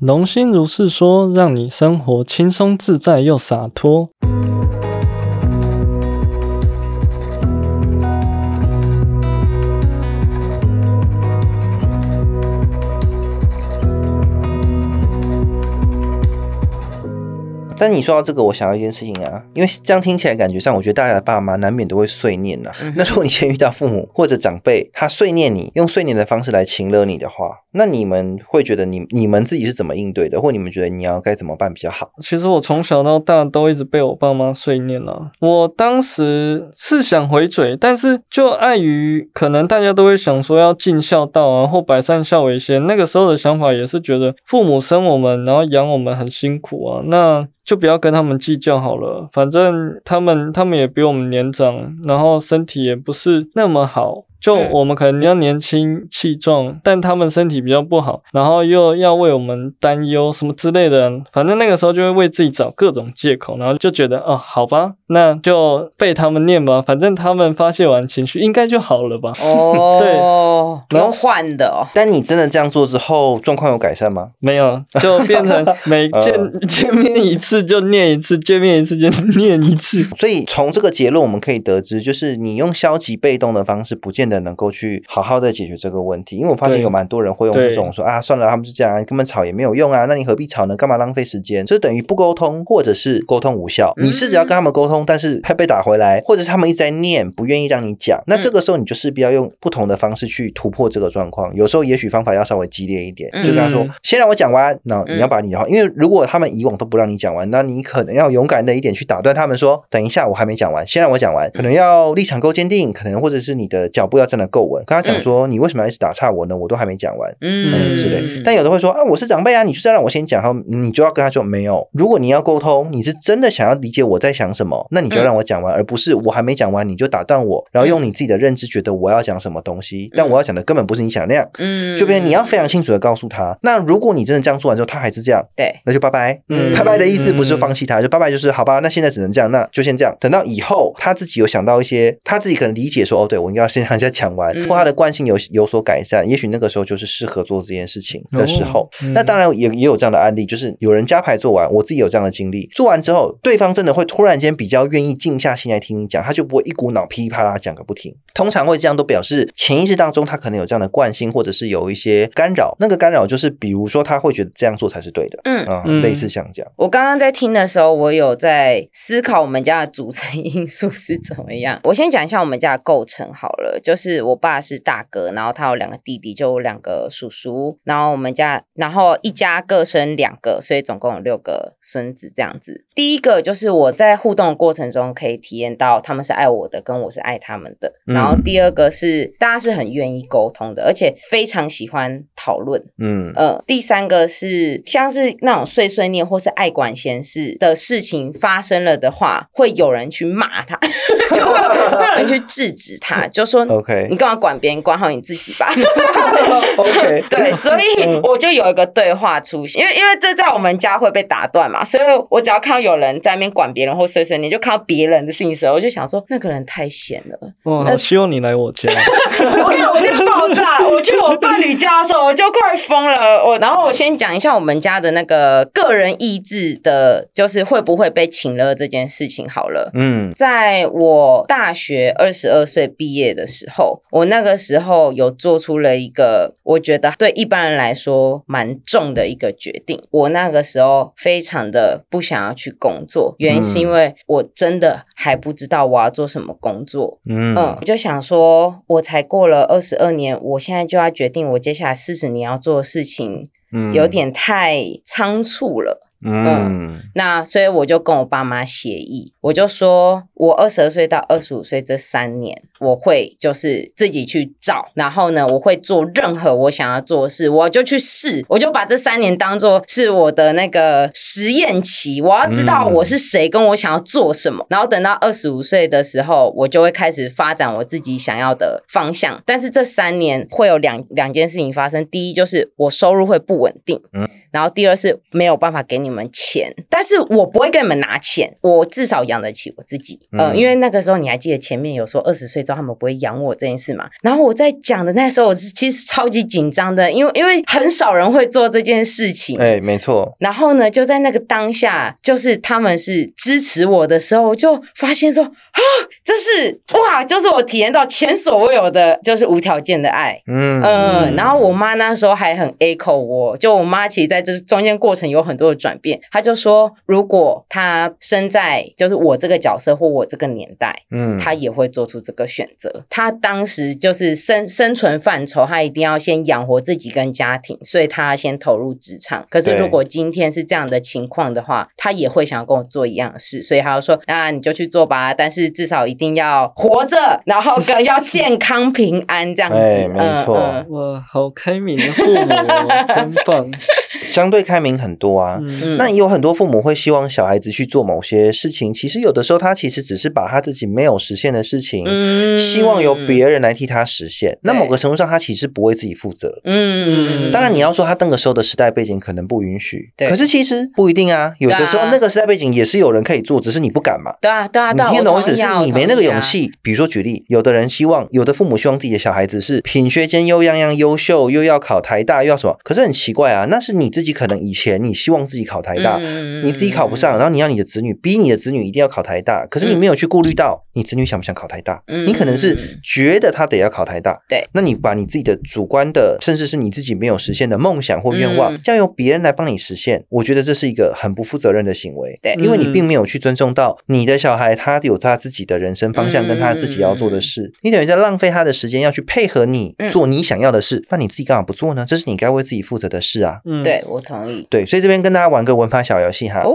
龙心如是说，让你生活轻松自在又洒脱。但你说到这个，我想到一件事情啊，因为这样听起来感觉上，我觉得大家的爸妈难免都会碎念呐、那如果你先遇到父母或者长辈，他碎念你，用碎念的方式来情勒你的话，那你们会觉得你你们自己是怎么应对的，或你们觉得你要该怎么办比较好？其实我从小到大都一直被我爸妈碎念了。我当时是想回嘴，但是就碍于可能大家都会想说要尽孝道啊，或百善孝为先。那个时候的想法也是觉得父母生我们，然后养我们很辛苦啊，那就不要跟他们计较好了。反正他们他们也比我们年长，然后身体也不是那么好。就嗯我们可能要年轻气壮，但他们身体比较不好，然后又要为我们担忧什么之类的，反正那个时候就会为自己找各种借口，然后就觉得哦，好吧，那就被他们念吧，反正他们发泄完情绪应该就好了吧。哦，然后用换的哦，但你真的这样做之后，状况有改善吗？没有，就变成 每见 见面一次就念一次，见面一次就念一次。所以从这个结论我们可以得知，就是你用消极被动的方式，不见得能够去好好的解决这个问题。因为我发现有蛮多人会用这种说啊，算了，他们是这样，根本吵也没有用啊，那你何必吵呢？干嘛浪费时间？就等于不沟通，或者是沟通无效。你试着要跟他们沟通，但是还被打回来，或者是他们一直在念，不愿意让你讲。那这个时候你就势必要用不同的方式去突破这个状况。有时候也许方法要稍微激烈一点，就跟他说嗯，先让我讲完，那你要把你的话，因为如果他们以往都不让你讲完，那你可能要勇敢的一点去打断他们说，等一下我还没讲完，先让我讲完。可能要立场够坚定，可能或者是你的脚步要站得够稳。跟他讲说，你为什么要一直打岔我呢？我都还没讲完。嗯嗯之类，但有的会说啊，我是长辈啊，你就是要让我先讲，然后你就要跟他说没有。如果你要沟通，你是真的想要理解我在想什么，那你就让我讲完，而不是我还没讲完你就打断我，然后用你自己的认知觉得我要讲什么东西，但我要讲的根本不是你想那样。嗯就变成你要非常清楚的告诉他，那如果你真的这样做完之后，他还是这样，对，那就拜拜。嗯拜拜的意思不是放弃他，就拜拜就是好吧，那现在只能这样，那就先这样。等到以后他自己有想到一些，他自己可能理解说，哦，对我应该要先让人家讲完，嗯或他的惯性有有所改善，也许那个时候就是适合做这件事情的时候。哦嗯那当然也也有这样的案例，就是有人加牌做完，我自己有这样的经历，做完之后，对方真的会突然间比较愿意静下心来听你讲，他就不会一股脑噼里啪啦讲个不停。通常会这样，都表示潜意识当中他可能有这样的惯性，或者是有一些干扰。那个干扰就是，比如说他会觉得这样做才是对的，嗯啊、嗯类似像这样。我刚刚在听的时候，我有在思考我们家的组成因素是怎么样。我先讲一下我们家的构成好了，就是我爸是大哥，然后他有两个弟弟，就有两个叔叔，然后我们家，然后一家各生两个，所以总共有六个孙子这样子。第一个就是我在互动的过程中可以体验到他们是爱我的，跟我是爱他们的。嗯然后第二个是大家是很愿意沟通的，而且非常喜欢讨论。嗯呃，第三个是像是那种碎碎念或是爱管闲事的事情发生了的话，会有人去骂他，就会会有人去制止他，就说 OK 你干嘛管别人，管好你自己吧。OK，对，所以我就有一个对话出现，因为因为这在我们家会被打断嘛，所以我只要看到有人在那边管别人或碎碎念，就看到别人的事情的时候，我就想说那个人太闲了。哇，好希望你来我家。我跟你讲，我就爆炸！我去我伴侣家的时候，我就快疯了。我然后我先讲一下我们家的那个个人意志的，就是会不会被请了这件事情好了。嗯在我大学二十二岁毕业的时候，我那个时候有做出了一个我觉得对一般人来说蛮重的一个决定。我那个时候非常的不想要去工作，原因是因为我真的还不知道我要做什么工作。嗯嗯，我就想说，我才过了二十二年，我现在就要决定我接下来四十年要做的事情，嗯有点太仓促了。嗯那所以我就跟我爸妈协议，我就说我二十二岁到二十五岁这三年，我会就是自己去找，然后呢，我会做任何我想要做的事，我就去试，我就把这三年当做是我的那个实验期，我要知道嗯我是谁，跟我想要做什么，然后等到二十五岁的时候，我就会开始发展我自己想要的方向。但是这三年会有两两件事情发生，第一就是我收入会不稳定，然后第二是没有办法给你们钱，但是我不会给你们拿钱，我至少养得起我自己。呃，嗯因为那个时候你还记得前面有说二十岁之后他们不会养我这件事嘛？然后我在讲的那时候，我是其实超级紧张的，因为因为很少人会做这件事情。哎，没错，然后呢，就在那个当下，就是他们是支持我的时候，我就发现说啊，这是哇，就是我体验到前所未有的，就是无条件的爱。嗯嗯，然后我妈那时候还很 echo 我，就我妈其实在这中间过程有很多的转变，她就说，如果她生在就是我这个角色或我这个年代，嗯他也会做出这个选择。他当时就是生生存范畴，他一定要先养活自己跟家庭，所以他先投入职场。可是如果今天是这样的情况的话，他也会想要跟我做一样的事，所以他就说，那你就去做吧，但是至少一定要活着，然后跟 要健康平安这样子。哎没错嗯嗯哇，好开明的父母哦，真棒。相对开明很多啊。那也有很多父母会希望小孩子去做某些事情，其实有的时候他其实只是把他自己没有实现的事情，嗯希望由别人来替他实现。那某个程度上，他其实不为自己负责。嗯，当然，你要说他那个时候的时代背景可能不允许，对可是其实不一定啊。有的时候那个时代背景也是有人可以做，只是你不敢嘛。对啊对啊你听得懂我意思？是没那个勇。气。比如说举例，有的人希望，有的父母希望自己的小孩子是品学兼优，样样优秀，又要考台大，又要什么？可是很奇怪啊，那是你自己可能以前你希望自己考台大，嗯你自己考不上，然后你要你的子女逼你的子女一定要考台大，可是你没有去顾虑到你子女想不想考台大，嗯你可能是觉得他得要考台大，对，那你把你自己的主观的，甚至是你自己没有实现的梦想或愿望，嗯要由别人来帮你实现，我觉得这是一个很不负责任的行为，对因为你嗯并没有去尊重到你的小孩，他有他自己的人生方向跟他自己要做的事，你等于在浪费他的时间要去配合你嗯做你想要的事，那你自己干嘛不做呢？这是你该为自己负责的事啊。嗯，对我同意。对，所以这边跟大家玩个文法小游戏哈。哦，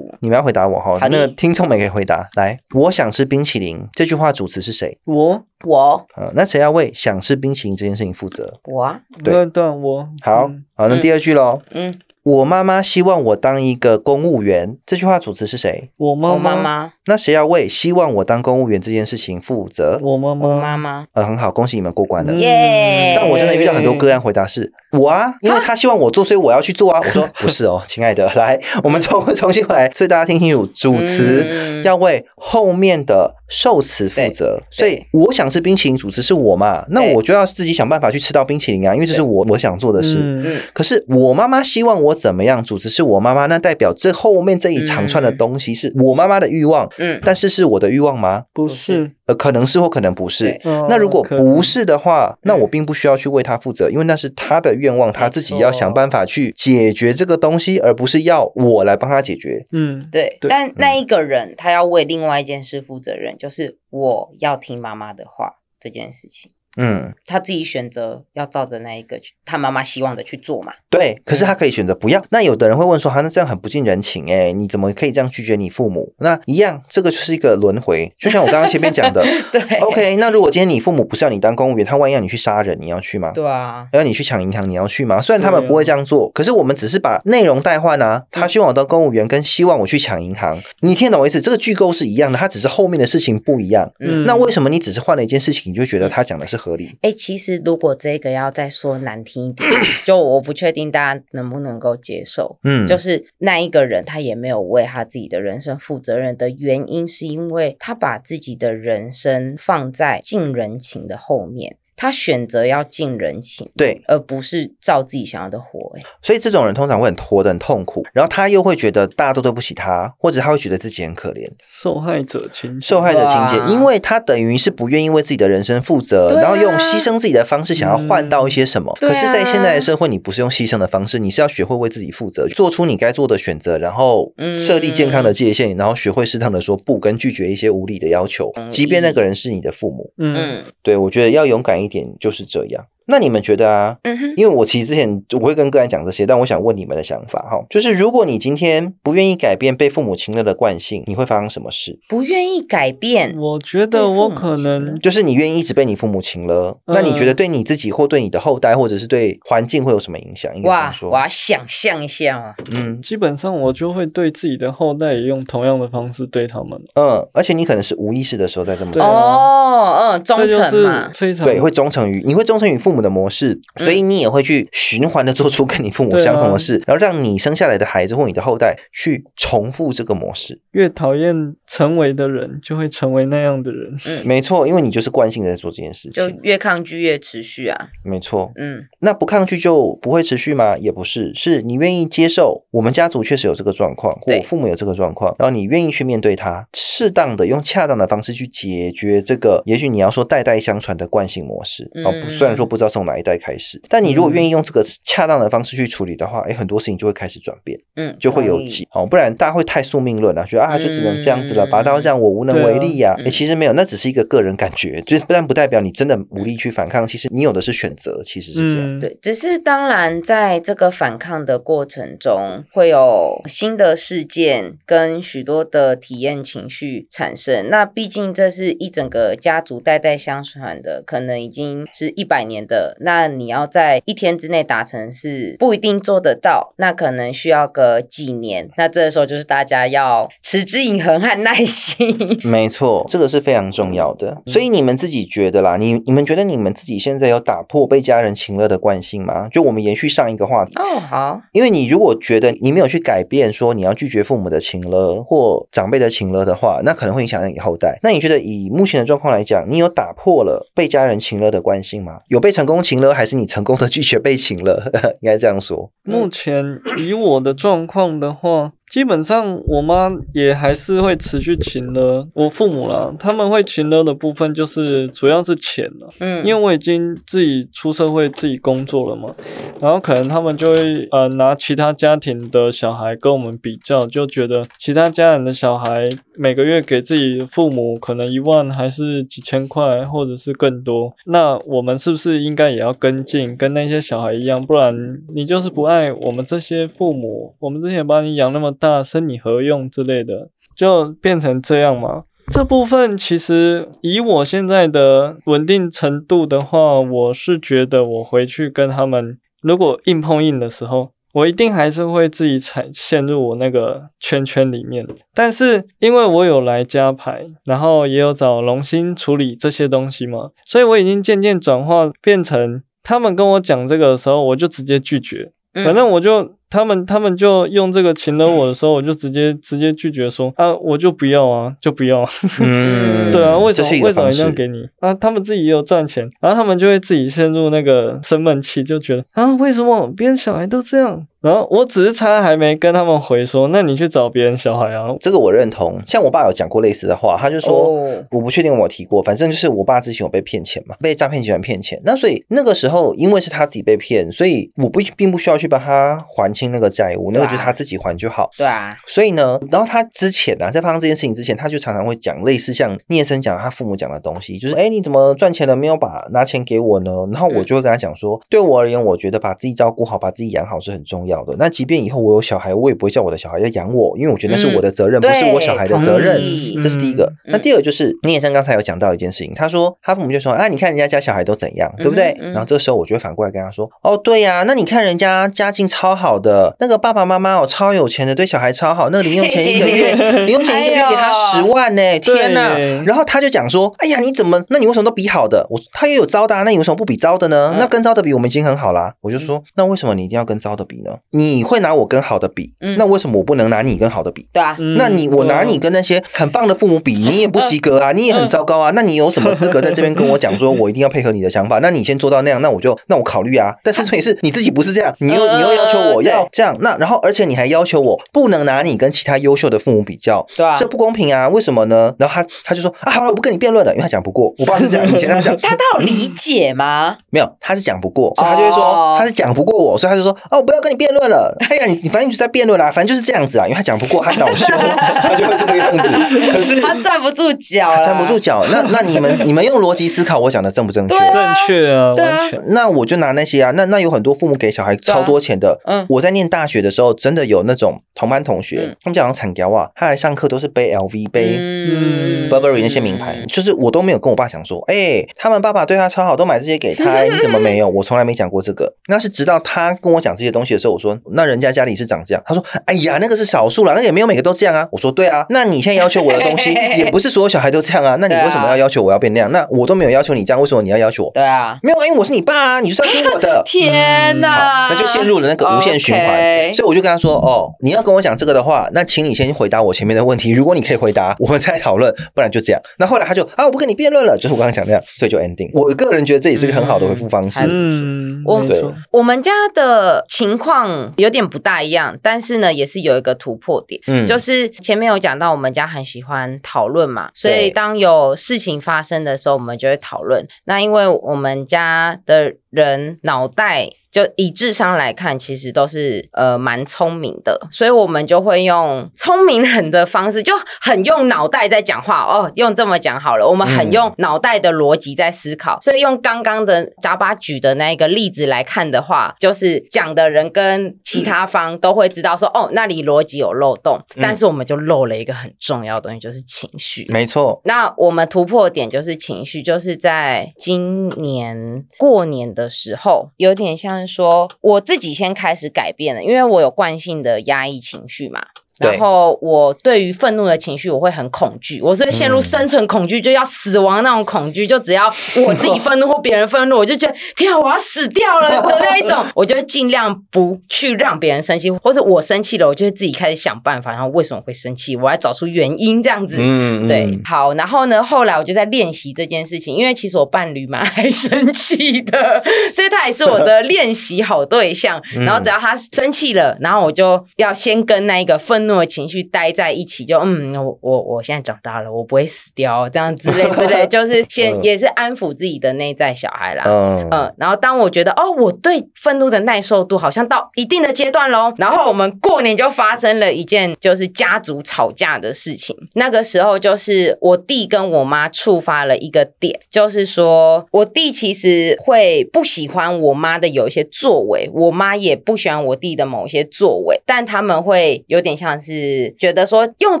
你们要回答我哈，好那个听众们也可以回答。来，我想吃冰淇淋这句话主词是谁？我我。呃，那谁要为想吃冰淇淋这件事情负责？我啊，对。对对，我。好，嗯。好，那第二句喽。嗯，我妈妈希望我当一个公务员，这句话主词是谁？我妈我妈，妈，那谁要为希望我当公务员这件事情负责？我妈我妈，妈妈，呃，很好，恭喜你们过关了。嗯耶！但我真的遇到很多个案回答是我啊，因为他希望我做，所以我要去做啊。我说不是哦，亲爱的，来，我们重 重新回来，所以大家听清楚，主词嗯要为后面的受此负责。所以我想吃冰淇淋，主食是我嘛，那我就要自己想办法去吃到冰淇淋啊，因为这是我我想做的事。可是我妈妈希望我怎么样，主食是我妈妈，那代表这后面这一长串的东西是我妈妈的欲望，嗯，但是是我的欲望吗？不是，呃，可能是或可能不是那如果不是的话，那我并不需要去为他负责，因为那是他的愿望，他自己要想办法去解决这个东西，而不是要我来帮他解决。嗯，对，对但那一个人他要为另外一件事负责任，就是我要听妈妈的话这件事情，嗯，他自己选择要照着那一个去他妈妈希望的去做嘛。对。可是他可以选择不要。那有的人会问说，哈，那这样很不近人情哎，你怎么可以这样拒绝你父母？那一样，这个就是一个轮回。就像我刚刚前面讲的 对，OK，那如果今天你父母不是要你当公务员，他万一要你去杀人，你要去吗？对啊，要你去抢银行，你要去吗？虽然他们不会这样做，可是我们只是把内容代换啊。他希望我当公务员，跟希望我去抢银行，你听得懂我意思？这个句构是一样的，他只是后面的事情不一样。嗯那为什么你只是换了一件事情，你就觉得他讲的是合理？哎、其实如果这个要再说难听一点，就我不确定大家能不能够接受。嗯，就是那一个人，他也没有为他自己的人生负责任的原因，是因为他把自己的人生放在尽人情的后面，他选择要尽人情，对，而不是照自己想要的活、欸。所以这种人通常会很活得很痛苦，然后他又会觉得大家都对不起他，或者他会觉得自己很可怜，受害者情受害者情节，因为他等于是不愿意为自己的人生负责，啊然后用牺牲自己的方式想要换到一些什么。可是，在现在的社会，你不是用牺牲的方式，你是要学会为自己负责，做出你该做的选择，然后嗯设立健康的界限，然后学会适当的说不，跟拒绝一些无理的要求即便那个人是你的父母。嗯嗯对我觉得要勇敢一一点，就是这样。那你们觉得啊？嗯哼，因为我其实之前我会跟个人讲这些，但我想问你们的想法哈，就是如果你今天不愿意改变被父母亲了的惯性，你会发生什么事？不愿意改变，我觉得我可能就是你愿意一直被你父母亲了，嗯那你觉得对你自己或对你的后代，或者是对环境会有什么影响？应该这样哇，说我。要想象一下啊，嗯基本上我就会对自己的后代也用同样的方式对他们，嗯，而且你可能是无意识的时候在这么做，哦，嗯，忠诚嘛，非常对，会忠诚于你会忠诚于父母的模式，所以你也会去循环的做出跟你父母相同的事，然后让你生下来的孩子或你的后代去重复这个模式。越讨厌成为的人，就会成为那样的人。嗯 没错，因为你就是惯性的在做这件事情就。越抗拒越持续啊。没错，嗯，那不抗拒就不会持续吗？也不是，是你愿意接受我们家族确实有这个状况，或我父母有这个状况，然后你愿意去面对它，适当的用恰当的方式去解决这个，也许你要说代代相传的惯性模式哦，不，嗯虽然说不知道从哪一代开始，但你如果愿意用这个恰当的方式去处理的话，哎，很多事情就会开始转变，嗯，就会有解哦，不然大家会太宿命论了、觉得啊就只能这样子了，嗯拔刀这样我无能为力呀、其实没有，那只是一个个人感觉，就是但不代表你真的无力去反抗，其实你有的是选择，其实是这样。嗯，对，只是当然，在这个反抗的过程中，会有新的事件跟许多的体验情绪产生。那毕竟这是一整个家族代代相传的，可能已经是一百年的。那你要在一天之内达成，是不一定做得到。那可能需要个几年。那这个时候就是大家要持之以恒和耐心。没错，这个是非常重要的。嗯所以你们自己觉得啦，你你们觉得你们自己现在有打破被家人情乐的惯性吗？就我们延续上一个话题，哦，好，因为你如果觉得你没有去改变，说你要拒绝父母的情了或长辈的情了的话，那可能会影响到你后代。那你觉得以目前的状况来讲，你有打破了被家人情了的惯性吗？有被成功情了，还是你成功的拒绝被情了？应该这样说。目前以我的状况的话，基本上我妈也还是会持续勤了我父母啦，他们会勤了的部分就是主要是钱了，嗯，因为我已经自己出社会自己工作了嘛，然后可能他们就会呃拿其他家庭的小孩跟我们比较，就觉得其他家人的小孩每个月给自己父母可能一万还是几千块，或者是更多，那我们是不是应该也要跟进，跟那些小孩一样？不然你就是不爱我们这些父母，我们之前把你养那么大，生你何用之类的，就变成这样嘛。这部分其实以我现在的稳定程度的话，我是觉得我回去跟他们，如果硬碰硬的时候，我一定还是会自己踩陷入我那个圈圈里面。但是因为我有来加牌，然后也有找龙星处理这些东西嘛，所以我已经渐渐转化变成他们跟我讲这个的时候，我就直接拒绝。嗯反正我就他们他们就用这个请了我的时候，我就直接直接拒绝说啊，我就不要啊，就不要。嗯 对啊，为什么为什么一定要给你啊？他们自己也有赚钱，然后他们就会自己陷入那个生闷气，就觉得啊，为什么别人小孩都这样？然后我只是差还没跟他们回说，那你去找别人小孩啊。这个我认同。像我爸有讲过类似的话，他就说。哦我不确定我有提过，反正就是我爸之前有被骗钱嘛，被诈骗集团骗钱。那所以那个时候，因为是他自己被骗，所以我不并不需要去帮他还清那个债务，那个就是他自己还就好。对啊，所以呢，然后他之前呢、啊，在发生这件事情之前，他就常常会讲类似像聂生讲他父母讲的东西，就是哎，你怎么赚钱了没有把拿钱给我呢？然后我就会跟他讲说，对我而言，我觉得把自己照顾好，把自己养好是很重要的。那即便以后我有小孩，我也不会叫我的小孩要养我，因为我觉得那是我的责任，不是我小孩的责任。这是第一个。嗯那第二个就是聂生刚才有讲到一件事情，他说他父母就说啊，你看人家家小孩都怎样，对不对？嗯嗯然后这个时候我就会反过来跟他说，哦，对呀、那你看人家家境超好的，那个爸爸妈妈哦超有钱的，对小孩超好，那个零用钱一个月 零用钱一个月给他十万呢、天哪！对然后他就讲说，哎呀，你怎么？那你为什么都比好的？我他也有糟的、啊，那你为什么不比糟的呢？嗯那跟糟的比，我们已经很好啦。我就说，那为什么你一定要跟糟的比呢？你会拿我跟好的比，嗯那为什么我不能拿你跟好的比？对啊，嗯那你我拿你跟那些很棒的父母比，你也不及格啊，你也很糟糕啊。那你有什么资格在这边跟我讲说，我一定要配合你的想法？那你先做到那样，那我就那我考虑啊。但是重点是你自己不是这样，你又你又要求我要这样，那然后而且你还要求我不能拿你跟其他优秀的父母比较，对啊这不公平啊！为什么呢？然后他他就说啊，好了，我不跟你辩论了，因为他讲不过。我爸是这样，以前他讲 他他有理解吗？没有，他是讲不过，所以他就会说、哦他是讲不过我，所以他就说哦，我不要跟你辩论了。哎呀，你你反正你就在辩论啦，反正就是这样子啊，因为他讲不过，他恼羞，他就会这个样子。可是他站不住脚，站不住脚，那那你们 你们用逻辑思考，我讲的正不正确？正确啊，完全。那我就拿那些啊，那那有很多父母给小孩超多钱的。嗯我在念大学的时候，真的有那种同班同学，嗯他们讲惨屌啊，他来上课都是背 LV 背。嗯 Burberry 那些名牌，就是我都没有跟我爸讲说，哎、他们爸爸对他超好，都买这些给他，你怎么没有？我从来没讲过这个。那是直到他跟我讲这些东西的时候，我说那人家家里是长这样，他说哎呀那个是少数啦，那个也没有每个都这样啊。我说对啊，那你现在要求我的东西 也不是所有小孩都这样啊，那你为什么要要求我要变那样？那我都没有要求你这样，为什么你要要求我？对啊，没有啊，因为我是你爸啊，你就是要听我的。天哪，好，那就陷入了那个无限循环。所以我就跟他说：“哦，你要跟我讲这个的话，那请你先回答我前面的问题。如果你可以回答，我们再讨论，不然就这样。”那后来他就啊，我不跟你辩论了，就是我刚刚讲那样，所以就 ending。我个人觉得这也是个很好的回复方式。嗯，我没错，我们家的情况有点不大一样，但是呢，也是有一个突破点，嗯就是前面有讲到我们家很喜欢讨论嘛，所以对当有事情发生的时候，我们就会讨论。那因为我们家的人脑袋。就以智商来看，其实都是呃蛮聪明的，所以我们就会用聪明人的方式，就很用脑袋在讲话哦。用这么讲好了，我们很嗯用脑袋的逻辑在思考，所以用刚刚的扎巴举的那一个例子来看的话，就是讲的人跟其他方都会知道说，哦，那里逻辑有漏洞，嗯但是我们就漏了一个很重要的东西，就是情绪。没错，那我们突破点就是情绪，就是在今年过年的时候，有点像说我自己先开始改变了，因为我有惯性的压抑情绪嘛。对然后我对于愤怒的情绪，我会很恐惧，我是陷入嗯生存恐惧，就要死亡那种恐惧。就只要我自己愤怒或别人愤怒，我就觉得天啊，我要死掉了的那一种。我就会尽量不去让别人生气，或者我生气了，我就会自己开始想办法，然后为什么会生气，我要找出原因这样子。嗯，对嗯，好，然后呢，后来我就在练习这件事情，因为其实我伴侣蛮爱生气的，所以他也是我的练习好对象。嗯然后只要他生气了，然后我就要先跟那一个愤怒的情绪待在一起，就嗯，我我我现在长大了，我不会死掉，这样之类 之类，就是先嗯也是安抚自己的内在小孩啦。嗯嗯，然后当我觉得哦，我对愤怒的耐受度好像到一定的阶段喽，然后我们过年就发生了一件就是家族吵架的事情。那个时候就是我弟跟我妈触发了一个点，就是说我弟其实会不喜欢我妈的有一些作为，我妈也不喜欢我弟的某些作为，但他们会有点像是觉得说用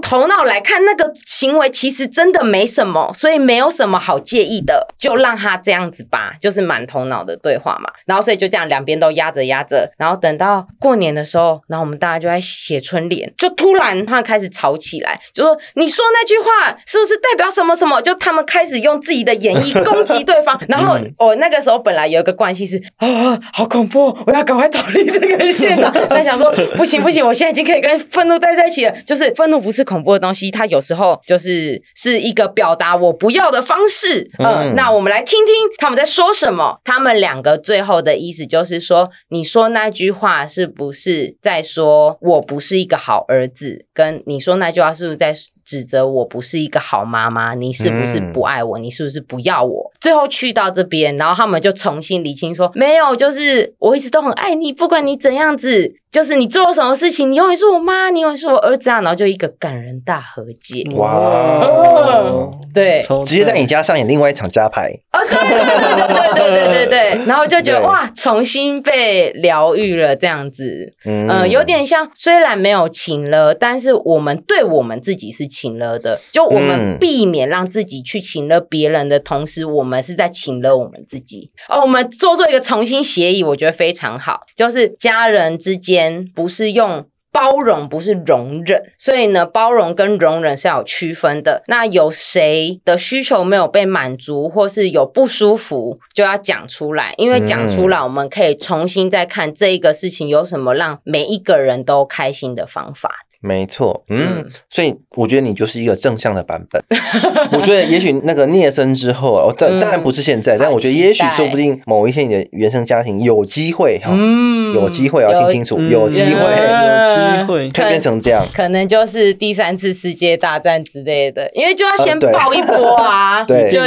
头脑来看那个行为其实真的没什么，所以没有什么好介意的，就让他这样子吧，就是满头脑的对话嘛。然后所以就这样两边都压着压着，然后等到过年的时候，然后我们大家就在写春联，就突然他开始吵起来，就说你说那句话是不是代表什么什么？就他们开始用自己的演绎攻击对方。然后我、那个时候本来有一个关系是啊，好恐怖，我要赶快逃离这个现场。但想说不行不行，我现在已经可以跟愤怒待在一起了。就是愤怒不是恐怖的东西，它有时候就是是一个表达我不要的方式。嗯，嗯那我们来听听他们在说什么。他们两个最后的意思就是说，你说那句话是不是在说我不是一个好儿子？跟你说那句话是不是在指责我不是一个好妈妈？你是不是不爱我？你是不是不要我？最后去到这边，然后他们就重新理清说，没有，就是我一直都很爱你，不管你怎样子，就是你做了什么事情，你永远是我妈，你永远是我儿子啊。然后就一个感人大和解。哇哦对直接在你家上演另外一场加牌，哦，对对对对对对对对对，然后就觉得哇，重新被疗愈了这样子，嗯嗯、有点像虽然没有情了，但是我们对我们自己是情了的，就我们嗯避免让自己去情了别人的同时，我们是在情了我们自己。哦，我们做做一个重新协议，我觉得非常好，就是家人之间不是用。包容不是容忍，所以呢，包容跟容忍是要有区分的。那有谁的需求没有被满足，或是有不舒服，就要讲出来，因为讲出来，我们可以重新再看这一个事情有什么让每一个人都开心的方法。没错，嗯，嗯所以我觉得你就是一个正向的版本。我觉得也许那个聂森之后啊，我当嗯。当然不是现在，但我觉得也许说不定某一天你的原生家庭有机会哈，嗯有机会要听清楚，嗯。有机会。有机会。可以变成这样。可能就是第三次世界大战之类的，因为就要先爆一波啊，对。就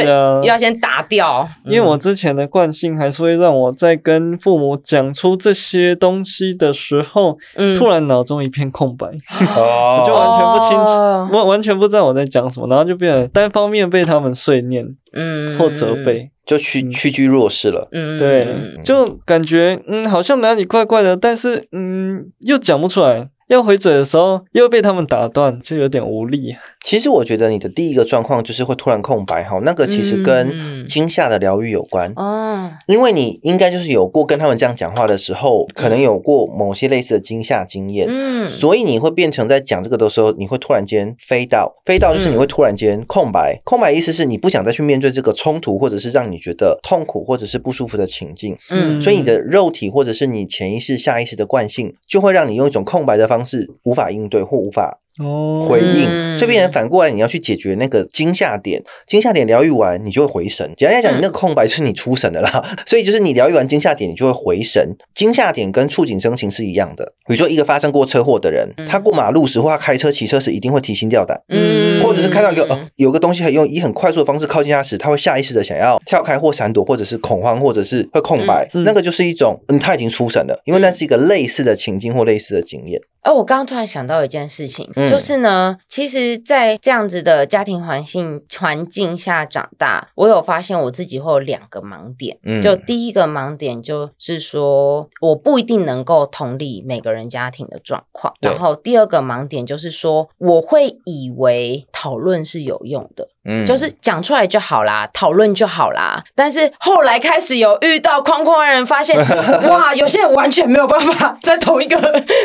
要先打掉。因为我之前的惯性还是会让我在跟父母讲出这些东西的时候，嗯。突然脑中一片空白，哦 我就完全不清楚，哦我完全不知道我在讲什么，然后就变得单方面被他们碎念嗯或责，备。就屈屈居弱势了。嗯，对嗯，就感觉嗯，好像哪里怪怪的，但是嗯，又讲不出来。要回嘴的时候又被他们打断，就有点无力。其实我觉得你的第一个状况就是会突然空白哈，那个其实嗯跟惊吓的疗愈有关。哦，因为你应该就是有过跟他们这样讲话的时候，可能有过某些类似的惊吓经验，嗯。所以你会变成在讲这个的时候，你会突然间飞到，飞到就是你会突然间空白。空白意思是你不想再去面对这个冲突，或者是让你觉得痛苦或者是不舒服的情境，嗯。所以你的肉体或者是你潜意识、下意识的惯性，就会让你用一种空白的方式无法应对或无法哦，回应，嗯所以变成反过来，你要去解决那个惊吓点，惊吓点疗愈完，你就会回神。简单来讲，嗯你那个空白就是你出神的啦，所以就是你疗愈完惊吓点，你就会回神。惊吓点跟触景生情是一样的，比如说一个发生过车祸的人，他过马路时或他开车、骑车时一定会提心吊胆。嗯或者是看到一个呃有个东西很用以很快速的方式靠近他时，他会下意识的想要跳开或闪躲，或者是恐慌，或者是会空白。那个就是一种，嗯，他已经出神了，因为那是一个类似的情境或类似的经验。哦，我刚刚突然想到一件事情，嗯就是呢，其实，在这样子的家庭环境环境下长大，我有发现我自己会有两个盲点。嗯就第一个盲点就是说，我不一定能够同理每个人家庭的状况。然后第二个盲点就是说，我会以为讨论是有用的。嗯就是讲出来就好啦，讨论就好啦。但是后来开始有遇到框框的人，发现 哇，有些人完全没有办法在同一个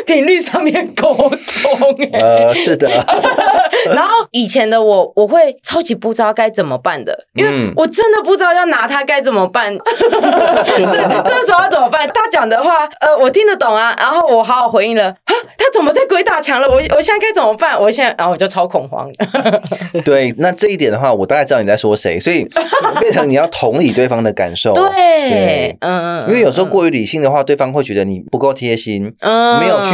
频率上面沟通、欸。呃，是的，然后以前的我，我会超级不知道该怎么办的，因为嗯我真的不知道要拿他该怎么办。这这时候要怎么办？他讲的话，呃，我听得懂啊，然后我好好回应了啊，他怎么在鬼打墙了？我我现在该怎么办？我现在，然后我就超恐慌。对，那这一点的话，我大概知道你在说谁，所以 变成你要同理对方的感受。对对，嗯，因为有时候过于理性的话，对方会觉得你不够贴心，嗯。没有去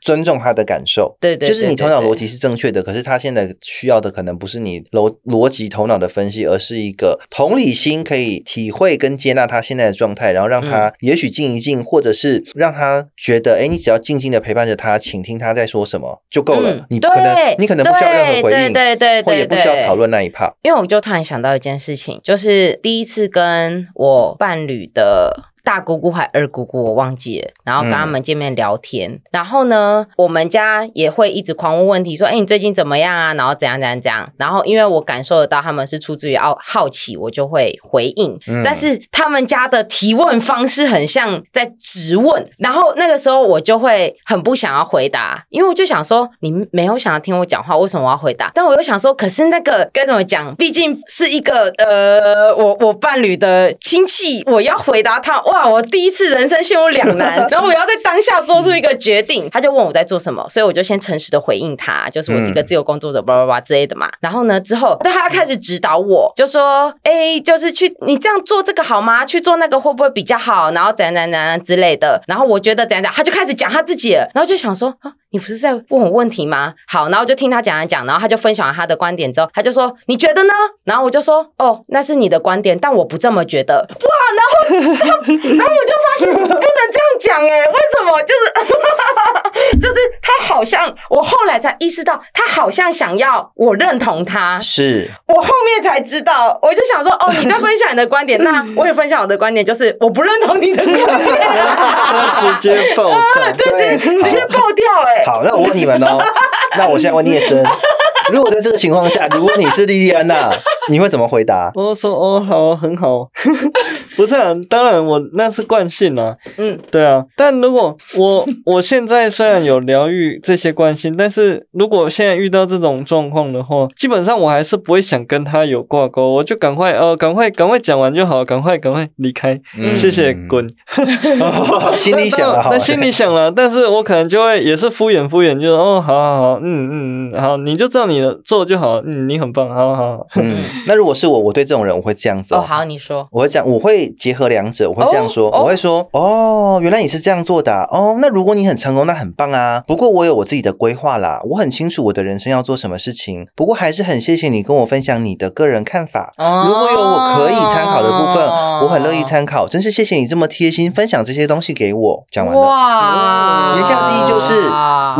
尊重他的感受。对对，就是你头脑逻辑是正确的，可是他现在需要的可能不是你逻逻辑头脑的分析，而是一个同理心，可以体会跟接纳他现在的状态，然后让他嗯。也许静一静，或者是让他觉得，哎，你只要静静的陪伴着他，倾听他在说什么就够了。嗯。你可能你可能不需要任何回应，对对对对或也不需要讨论那一怕。因为我就突然想到一件事情，就是第一次跟我伴侣的。大姑姑还二姑姑，我忘记了。然后跟他们见面聊天，然后呢，我们家也会一直狂问问题，说：“哎、你最近怎么样啊？然后怎样怎样怎样。”然后因为我感受得到他们是出自于好好奇，我就会回应。嗯但是他们家的提问方式很像在质问，然后那个时候我就会很不想要回答，因为我就想说你没有想要听我讲话，为什么我要回答？但我又想说，可是那个该怎么讲？毕竟是一个呃，我我伴侣的亲戚，我要回答他，哇，我第一次人生陷入两难，然后我要在当下做出一个决定。他就问我在做什么，所以我就先诚实的回应他，就是我是一个自由工作者，叭叭叭之类的嘛。然后呢，之后但他开始指导我，就说，哎，就是去你这样做这个好吗？去做那个会不会比较好？然后怎样怎样怎样之类的。然后我觉得怎样怎样，他就开始讲他自己了，然后就想说啊。你不是在问我问题吗？好，然后就听他讲一讲，然后他就分享了他的观点之后，他就说你觉得呢？然后我就说哦，那是你的观点，但我不这么觉得。哇，然后然后 然后我就发现不能这样讲哎，为什么？就是 就是他好像我后来才意识到，他好像想要我认同他，是，我后面才知道，我就想说哦，你在分享你的观点，那我也分享我的观点，就是我不认同你的观点，他直接爆炸。对，直接爆掉哎、好，那我问你们哦，那我现在问聂森，如果在这个情况下，如果你是莉莉安娜，你会怎么回答？我说哦，好，很好，不是啊，当然我那是惯性啊，嗯，对啊。但如果我 我现在虽然有疗愈这些惯性，但是如果现在遇到这种状况的话，基本上我还是不会想跟他有挂钩，我就赶快哦，赶快赶快讲完就好，赶快赶快离开，嗯。谢谢，滚。心里想了好。那，心里想了，但是我可能就会也是敷衍敷衍，就是哦，好好好，嗯嗯嗯，好，你就照你的做就好，嗯，你很棒，好好好。嗯，那如果是我，我对这种人我会这样子哦，好，你说，我会这样，我会结合两者，我会这样说，我会说，哦，原来你是这样做的啊、哦，那如果你很成功，那很棒啊。不过我有我自己的规划啦，我很清楚我的人生要做什么事情。不过还是很谢谢你跟我分享你的个人看法。哦如果有我可以参考的部分，我很乐意参考。真是谢谢你这么贴心分享这些东西给我。讲完了。哇言下之意就是，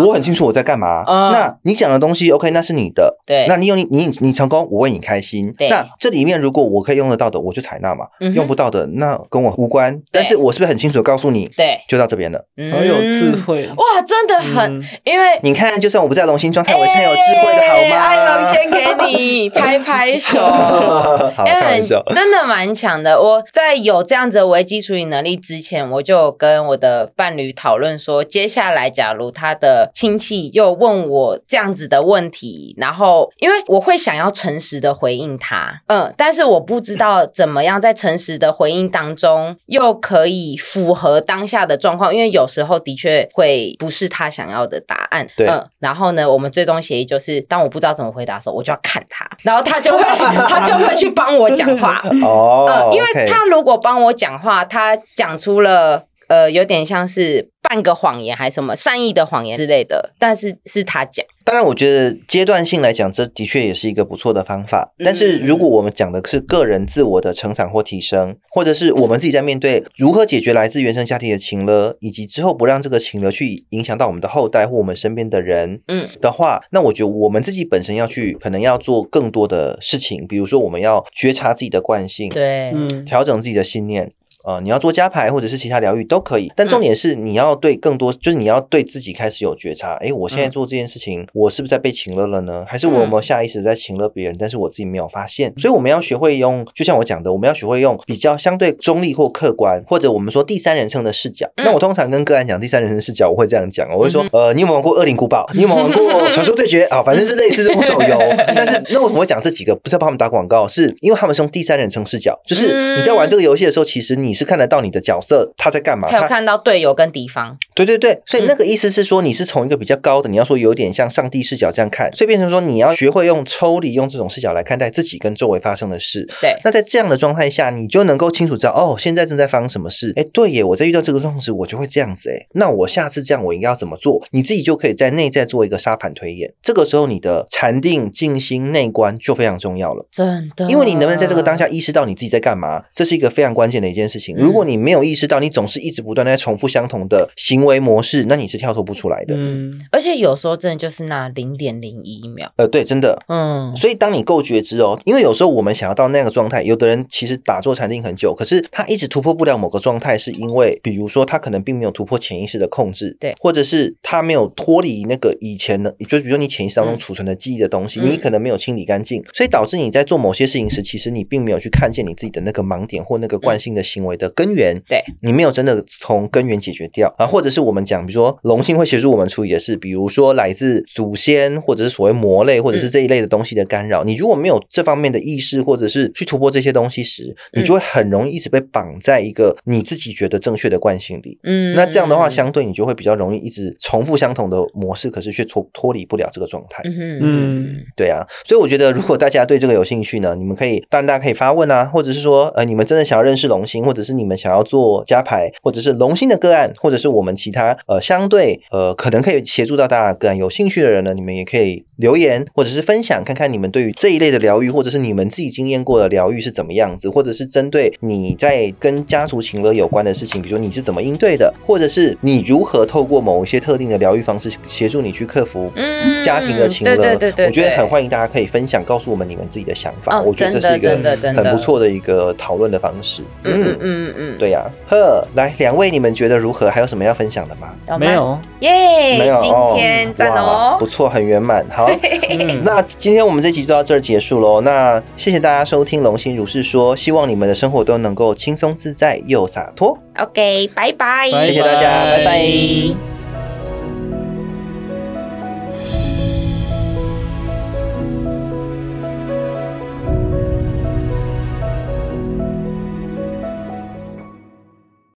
我很清楚我在干嘛。嗯那你讲的东西，OK，那是你的。对那你有你你你成功，我为你开心。对那这里面如果我可以用得到的，我就采纳嘛；嗯用不到的，那跟我无关。但是我是不是很清楚的告诉你，对，就到这边了？嗯好有智慧。哇，真的很，嗯因为你看，就算我不在龙星状态，我是很有智慧的好吗？哎龙，先给你拍拍手。好，因为开玩笑。真的蛮强的。我在有这样子的危机处理能力之前，我就跟我的伴侣讨论说，接下来假如他的亲戚又问我这样子的问题，然后因为我会想要诚实的回应他，嗯，但是我不知道怎么样在诚实的回应当中又可以符合当下的状况，因为有时候的确会不是他想要的答案，对。嗯，然后呢，我们最终协议就是，当我不知道怎么回答的时候，我就要看他，然后他就会 他就会去帮我讲话，哦呃，，因为他如果帮我讲话，他讲出了呃，有点像是半个谎言还是什么善意的谎言之类的，但是是他讲，当然，我觉得阶段性来讲，这的确也是一个不错的方法。嗯但是，如果我们讲的是个人自我的成长或提升，或者是我们自己在面对如何解决来自原生家庭的情勒，以及之后不让这个情勒去影响到我们的后代或我们身边的人，嗯的话，那我觉得我们自己本身要去，可能要做更多的事情，比如说我们要觉察自己的惯性，对，嗯，调整自己的信念。呃，你要做加牌或者是其他疗愈都可以，嗯但重点是你要对更多，就是你要对自己开始有觉察。诶，我现在嗯做这件事情，我是不是在被情勒了呢？还是我有没有下意识在情勒别人，但是我自己没有发现？所以我们要学会用，就像我讲的，我们要学会用比较相对中立或客观，或者我们说第三人称的视角。嗯那我通常跟个案讲第三人称视角，我会这样讲，我会说，呃，你有没有玩过《恶灵古堡》？你有没有玩过《传说对决》啊？反正是类似这种手游。但是那为什么会讲这几个？不是要帮他们打广告，是因为他们是用第三人称视角，就是你在玩这个游戏的时候，其实你是看得到你的角色他在干嘛，他还有看到队友跟敌方，对对对，所以嗯那个意思是说，你是从一个比较高的，你要说有点像上帝视角这样看，所以变成说你要学会用抽离，用这种视角来看待自己跟周围发生的事。对，那在这样的状态下，你就能够清楚知道，哦，现在正在发生什么事。哎，对耶，我在遇到这个状况时，我就会这样子。哎，那我下次这样，我应该要怎么做？你自己就可以在内在做一个沙盘推演。这个时候，你的禅定、静心、内观就非常重要了。真的，因为你能不能在这个当下意识到你自己在干嘛，这是一个非常关键的一件事情。如果你没有意识到，你总是一直不断地在重复相同的行为模式，那你是跳脱不出来的。嗯，而且有时候真的就是那零点零一秒，呃，对，真的。嗯，所以，当你够觉知哦，因为有时候我们想要到那个状态，有的人其实打坐禅定很久，可是他一直突破不了某个状态，是因为比如说他可能并没有突破潜意识的控制，对。或者是他没有脱离那个以前的，就比如说你潜意识当中嗯储存的记忆的东西，嗯。你可能没有清理干净，所以导致你在做某些事情时，其实你并没有去看见你自己的那个盲点或那个惯性的行为的根源，对，你没有真的从根源解决掉。啊，或者是我们讲，比如说龙星会协助我们处理的是，比如说来自祖先或者是所谓魔类或者是这一类的东西的干扰，你如果没有这方面的意识，或者是去突破这些东西时，你就会很容易一直被绑在一个你自己觉得正确的惯性里。嗯，那这样的话，相对你就会比较容易一直重复相同的模式，可是却脱脱离不了这个状态。嗯嗯对啊，所以我觉得如果大家对这个有兴趣呢，你们可以，当然大家可以发问啊，或者是说，呃，你们真的想要认识龙星，或者是你们想要做加牌，或者是龙星的个案，或者是我们其他呃相对呃可能可以协助到大家的个案有兴趣的人呢，你们也可以留言或者是分享，看看你们对于这一类的疗愈，或者是你们自己经验过的疗愈是怎么样子，或者是针对你在跟家族情勒有关的事情，比如说你是怎么应对的，或者是你如何透过某一些特定的疗愈方式协助你去克服嗯家庭的情勒，对对对对我觉得很欢迎大家可以分享，告诉我们你们自己的想法。哦我觉得这是一个很不错的一个讨论的方式。嗯嗯嗯嗯嗯，对呀、呵，来两位，你们觉得如何？还有什么要分享的吗？没有，耶，没有，今天赞哦不，错，很圆满。好，嗯，那今天我们这集就到这儿结束喽。那谢谢大家收听《龙心如是说》，希望你们的生活都能够轻松自在又洒脱。OK，拜拜，拜谢谢大家，拜拜